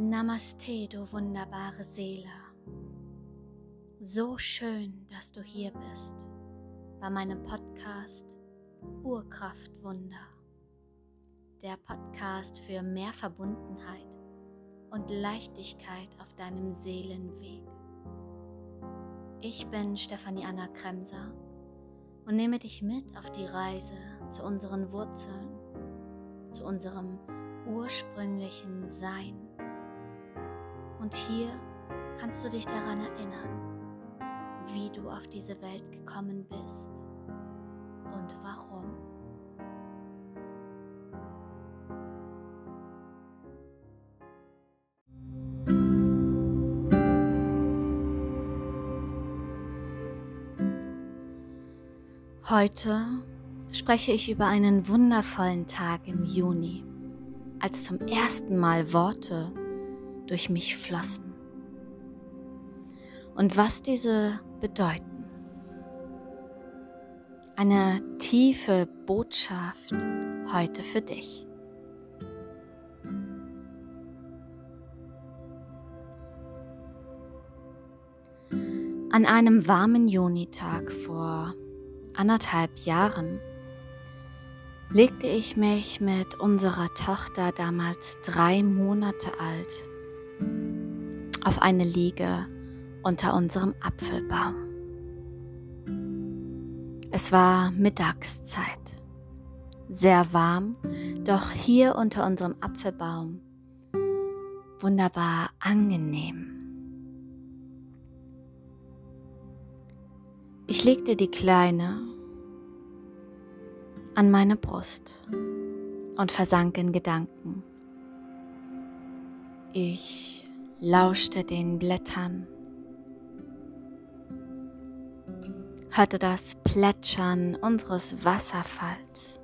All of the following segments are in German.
Namaste, du wunderbare Seele. So schön, dass du hier bist bei meinem Podcast Urkraftwunder. Der Podcast für mehr Verbundenheit und Leichtigkeit auf deinem Seelenweg. Ich bin Stefanie Anna Kremser und nehme dich mit auf die Reise zu unseren Wurzeln, zu unserem ursprünglichen Sein. Und hier kannst du dich daran erinnern, wie du auf diese Welt gekommen bist und warum. Heute spreche ich über einen wundervollen Tag im Juni, als zum ersten Mal Worte durch mich flossen. Und was diese bedeuten. Eine tiefe Botschaft heute für dich. An einem warmen Junitag vor anderthalb Jahren legte ich mich mit unserer Tochter, damals drei Monate alt, auf eine Liege unter unserem Apfelbaum. Es war Mittagszeit, sehr warm, doch hier unter unserem Apfelbaum wunderbar angenehm. Ich legte die Kleine an meine Brust und versank in Gedanken. Ich lauschte den Blättern, hörte das Plätschern unseres Wasserfalls.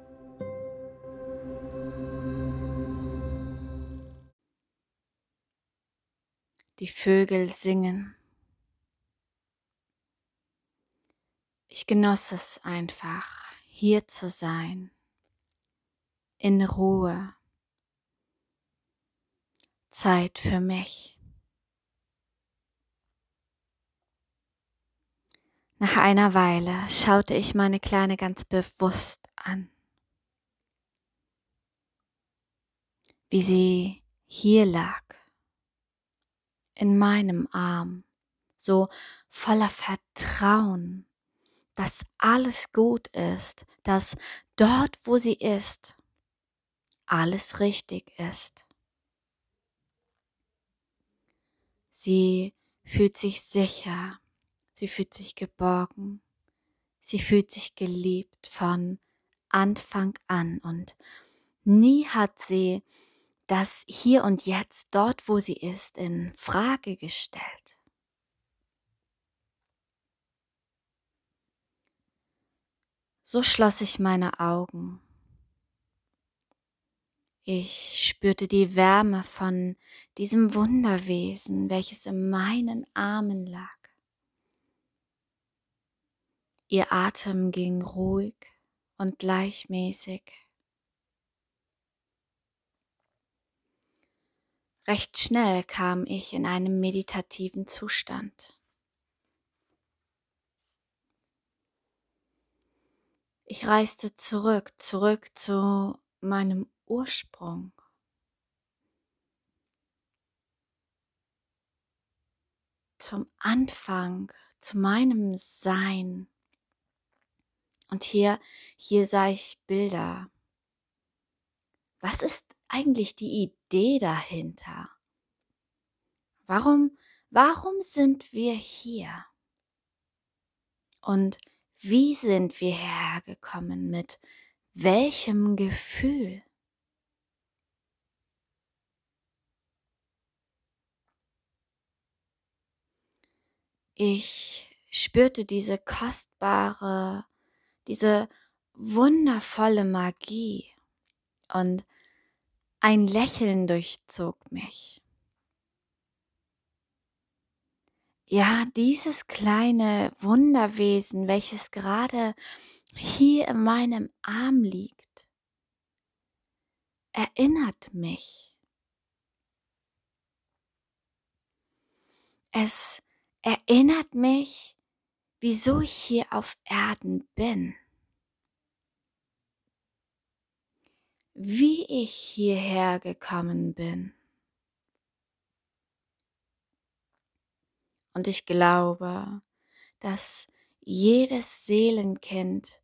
Die Vögel singen. Ich genoss es einfach, hier zu sein, in Ruhe, Zeit für mich. Nach einer Weile schaute ich meine Kleine ganz bewusst an, wie sie hier lag, in meinem Arm, so voller Vertrauen dass alles gut ist, dass dort, wo sie ist, alles richtig ist. Sie fühlt sich sicher, sie fühlt sich geborgen, sie fühlt sich geliebt von Anfang an und nie hat sie das hier und jetzt, dort wo sie ist, in Frage gestellt. So schloss ich meine Augen. Ich spürte die Wärme von diesem Wunderwesen, welches in meinen Armen lag. Ihr Atem ging ruhig und gleichmäßig. Recht schnell kam ich in einen meditativen Zustand. Ich reiste zurück, zurück zu meinem Ursprung. Zum Anfang, zu meinem Sein. Und hier, hier sah ich Bilder. Was ist eigentlich die Idee dahinter? Warum, warum sind wir hier? Und wie sind wir hergekommen? Mit welchem Gefühl? Ich spürte diese kostbare, diese wundervolle Magie und ein Lächeln durchzog mich. ja, dieses kleine Wunderwesen, welches gerade hier in meinem Arm liegt, erinnert mich es erinnert mich, wieso ich hier auf Erden bin. Wie ich hierher gekommen bin. Und ich glaube, dass jedes Seelenkind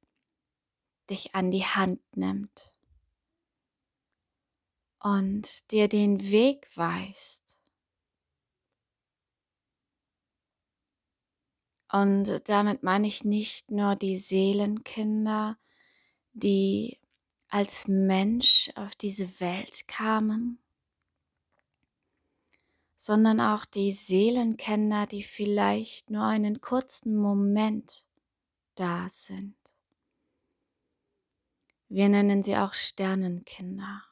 dich an die Hand nimmt und dir den Weg weist. Und damit meine ich nicht nur die Seelenkinder, die als Mensch auf diese Welt kamen, sondern auch die Seelenkinder, die vielleicht nur einen kurzen Moment da sind. Wir nennen sie auch Sternenkinder.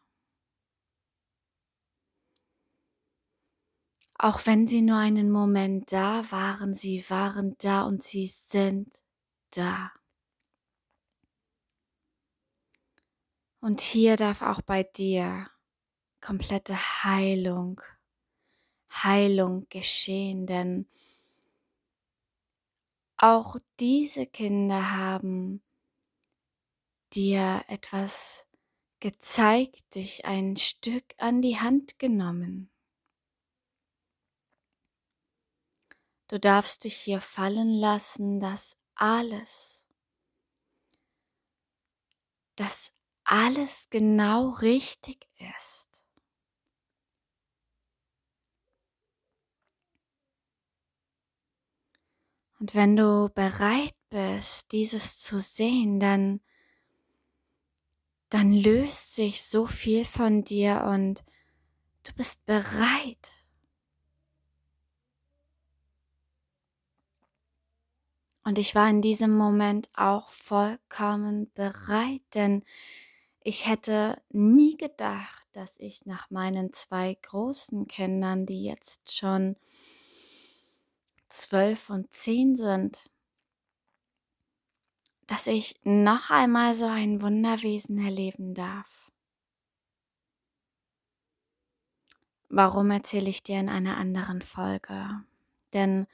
Auch wenn sie nur einen Moment da waren, sie waren da und sie sind da. Und hier darf auch bei dir komplette Heilung, Heilung geschehen, denn auch diese Kinder haben dir etwas gezeigt, dich ein Stück an die Hand genommen. Du darfst dich hier fallen lassen, dass alles, dass alles genau richtig ist. Und wenn du bereit bist, dieses zu sehen, dann, dann löst sich so viel von dir und du bist bereit, Und ich war in diesem Moment auch vollkommen bereit, denn ich hätte nie gedacht, dass ich nach meinen zwei großen Kindern, die jetzt schon zwölf und zehn sind, dass ich noch einmal so ein Wunderwesen erleben darf. Warum erzähle ich dir in einer anderen Folge? Denn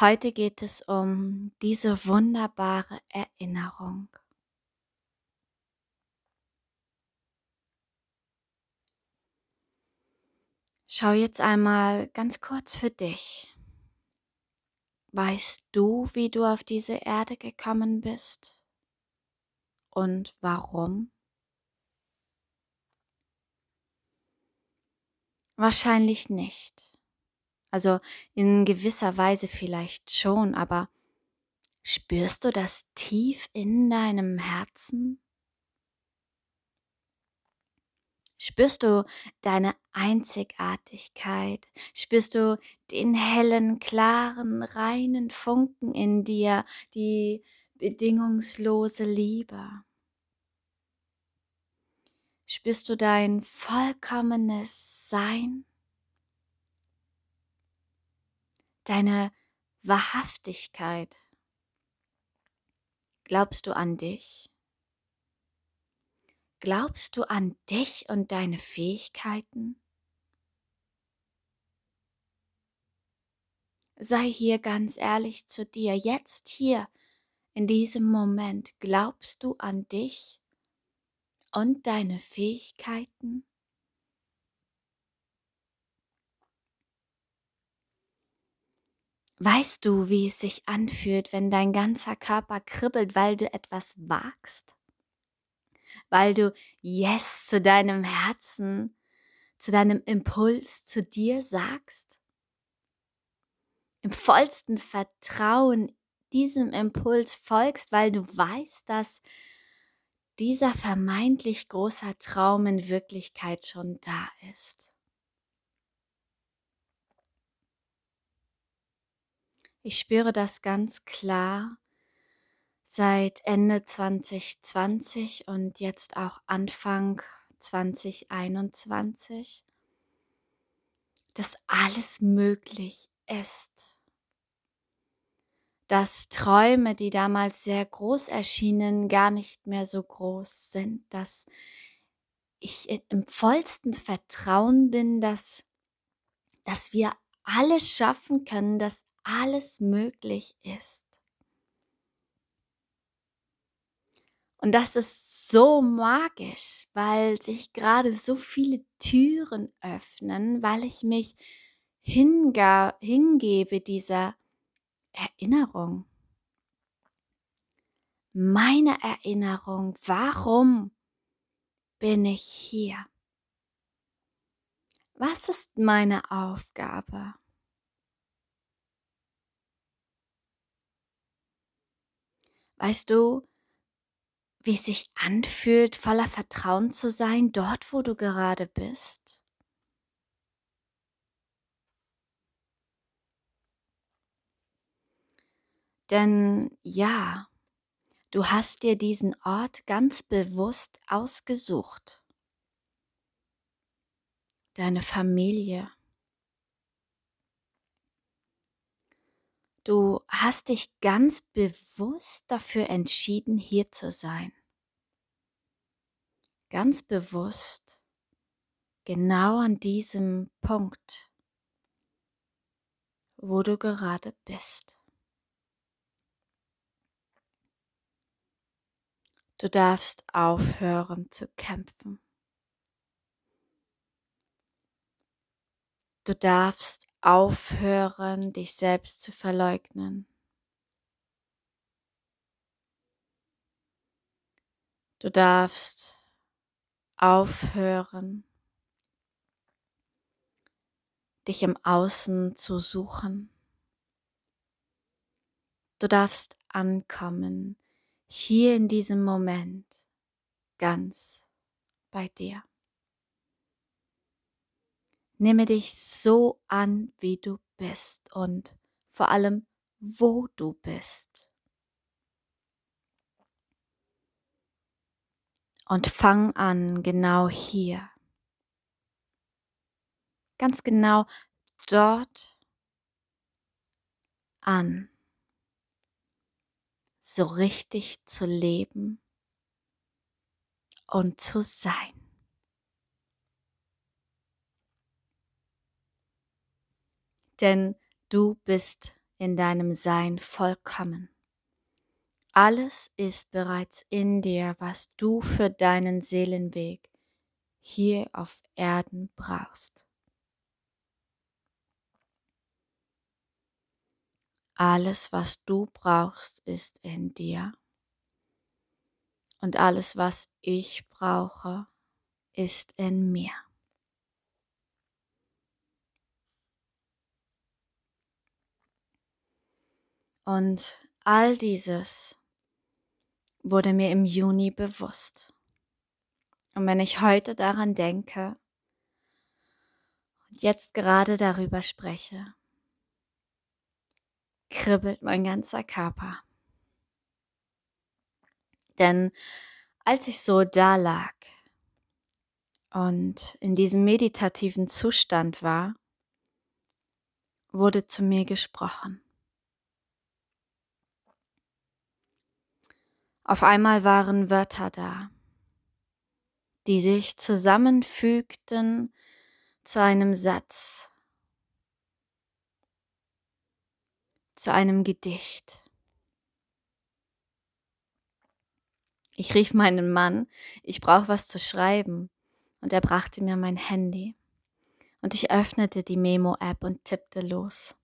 heute geht es um diese wunderbare Erinnerung. Schau jetzt einmal ganz kurz für dich. Weißt du, wie du auf diese Erde gekommen bist? Und warum? Wahrscheinlich nicht. Also in gewisser Weise vielleicht schon, aber spürst du das tief in deinem Herzen? Spürst du deine Einzigartigkeit? Spürst du den hellen, klaren, reinen Funken in dir, die bedingungslose Liebe? Spürst du dein vollkommenes Sein? Deine Wahrhaftigkeit. Glaubst du an dich? Glaubst du an dich und deine Fähigkeiten? Sei hier ganz ehrlich zu dir, jetzt hier, in diesem Moment, glaubst du an dich und deine Fähigkeiten? Weißt du, wie es sich anfühlt, wenn dein ganzer Körper kribbelt, weil du etwas wagst? Weil du Yes zu deinem Herzen, zu deinem Impuls, zu dir sagst? Im vollsten Vertrauen diesem Impuls folgst, weil du weißt, dass dieser vermeintlich großer Traum in Wirklichkeit schon da ist. Ich spüre das ganz klar seit Ende 2020 und jetzt auch Anfang 2021, dass alles möglich ist. Dass Träume, die damals sehr groß erschienen, gar nicht mehr so groß sind, dass ich im vollsten Vertrauen bin, dass, dass wir alles schaffen können, dass alles möglich ist. Und das ist so magisch, weil sich gerade so viele Türen öffnen, weil ich mich hingebe dieser Erinnerung. Meine Erinnerung, warum bin ich hier? Was ist meine Aufgabe? Weißt du, wie es sich anfühlt, voller Vertrauen zu sein, dort, wo du gerade bist? Denn ja, du hast dir diesen Ort ganz bewusst ausgesucht. Deine Familie. Du hast dich ganz bewusst dafür entschieden, hier zu sein. Ganz bewusst, genau an diesem Punkt, wo du gerade bist. Du darfst aufhören zu kämpfen. Du darfst aufhören, dich selbst zu verleugnen. Du darfst aufhören, dich im Außen zu suchen. Du darfst ankommen hier in diesem Moment ganz bei dir. Nimme dich so an, wie du bist und vor allem, wo du bist. Und fang an, genau hier. Ganz genau dort an so richtig zu leben und zu sein. Denn du bist in deinem Sein vollkommen. Alles ist bereits in dir, was du für deinen Seelenweg hier auf Erden brauchst. Alles, was du brauchst, ist in dir. Und alles, was ich brauche, ist in mir. Und all dieses wurde mir im Juni bewusst. Und wenn ich heute daran denke und jetzt gerade darüber spreche, kribbelt mein ganzer Körper. Denn als ich so da lag und in diesem meditativen Zustand war, wurde zu mir gesprochen. Auf einmal waren Wörter da, die sich zusammenfügten zu einem Satz, zu einem Gedicht. Ich rief meinen Mann, ich brauche was zu schreiben, und er brachte mir mein Handy. Und ich öffnete die Memo-App und tippte los.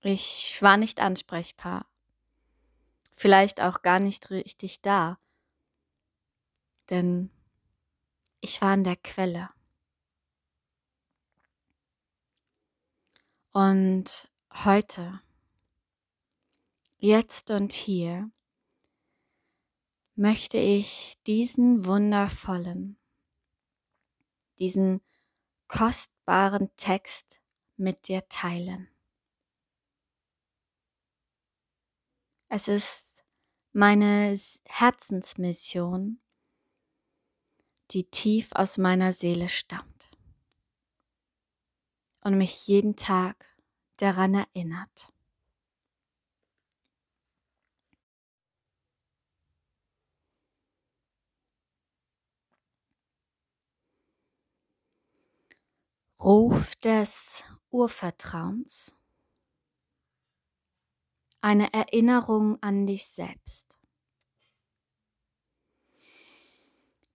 Ich war nicht ansprechbar, vielleicht auch gar nicht richtig da, denn ich war an der Quelle. Und heute jetzt und hier möchte ich diesen wundervollen, diesen kostbaren Text mit dir teilen. Es ist meine Herzensmission, die tief aus meiner Seele stammt und mich jeden Tag daran erinnert. Ruf des Urvertrauens, eine Erinnerung an dich selbst.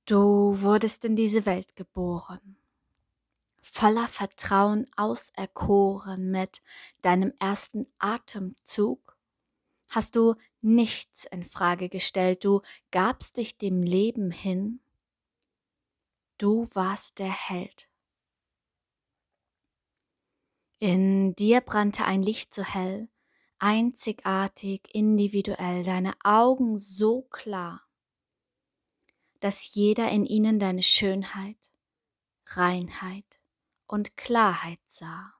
Du wurdest in diese Welt geboren, voller Vertrauen auserkoren mit deinem ersten Atemzug. Hast du nichts in Frage gestellt, du gabst dich dem Leben hin. Du warst der Held. In dir brannte ein Licht so hell, einzigartig, individuell, deine Augen so klar, dass jeder in ihnen deine Schönheit, Reinheit und Klarheit sah.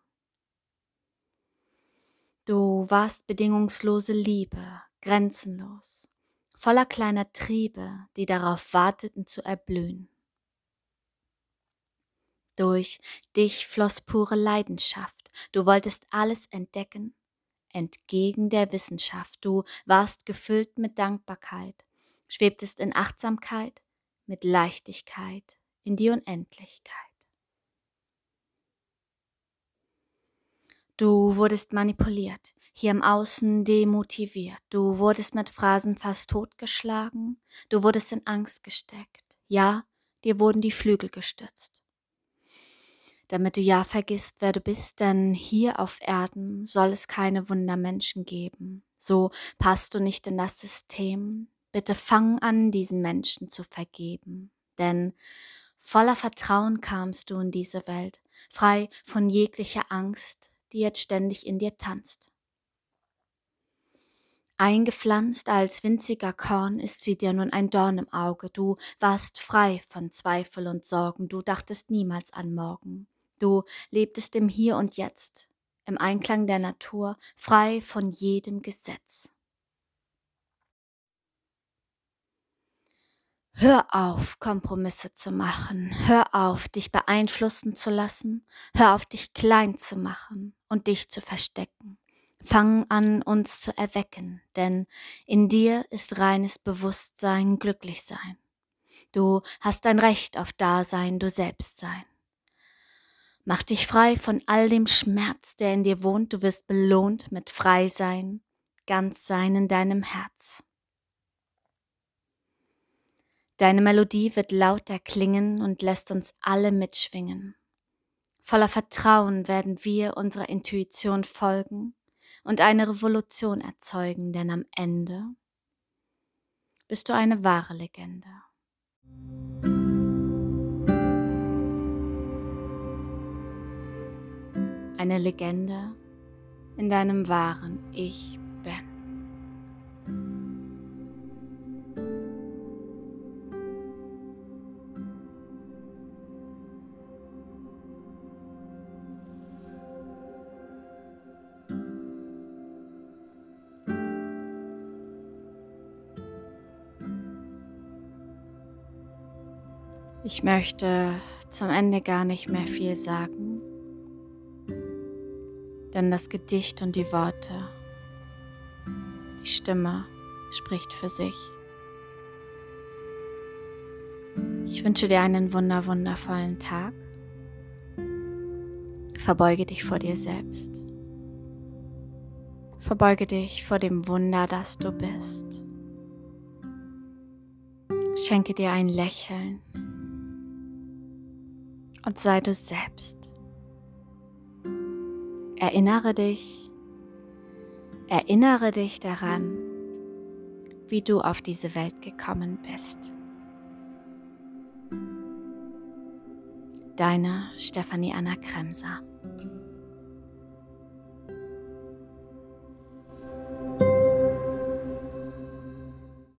Du warst bedingungslose Liebe, grenzenlos, voller kleiner Triebe, die darauf warteten zu erblühen. Durch dich floss pure Leidenschaft, du wolltest alles entdecken, entgegen der Wissenschaft. Du warst gefüllt mit Dankbarkeit, schwebtest in Achtsamkeit, mit Leichtigkeit in die Unendlichkeit. Du wurdest manipuliert, hier im Außen demotiviert, du wurdest mit Phrasen fast totgeschlagen, du wurdest in Angst gesteckt, ja, dir wurden die Flügel gestützt damit du ja vergisst, wer du bist, denn hier auf Erden soll es keine Wundermenschen geben. So passt du nicht in das System. Bitte fang an, diesen Menschen zu vergeben, denn voller Vertrauen kamst du in diese Welt, frei von jeglicher Angst, die jetzt ständig in dir tanzt. Eingepflanzt als winziger Korn ist sie dir nun ein Dorn im Auge. Du warst frei von Zweifel und Sorgen, du dachtest niemals an morgen. Du lebtest im Hier und Jetzt, im Einklang der Natur, frei von jedem Gesetz. Hör auf, Kompromisse zu machen. Hör auf, dich beeinflussen zu lassen. Hör auf, dich klein zu machen und dich zu verstecken. Fang an, uns zu erwecken, denn in dir ist reines Bewusstsein, Glücklichsein. Du hast ein Recht auf Dasein, du selbst sein. Mach dich frei von all dem Schmerz, der in dir wohnt. Du wirst belohnt mit Freisein, ganz sein in deinem Herz. Deine Melodie wird lauter klingen und lässt uns alle mitschwingen. Voller Vertrauen werden wir unserer Intuition folgen und eine Revolution erzeugen, denn am Ende bist du eine wahre Legende. Eine Legende in deinem wahren Ich bin. Ich möchte zum Ende gar nicht mehr viel sagen denn das Gedicht und die Worte, die Stimme spricht für sich. Ich wünsche dir einen wunder wundervollen Tag. Verbeuge dich vor dir selbst. Verbeuge dich vor dem Wunder, das du bist. Schenke dir ein Lächeln und sei du selbst. Erinnere dich, erinnere dich daran, wie du auf diese Welt gekommen bist. Deine Stefanie Anna Kremser.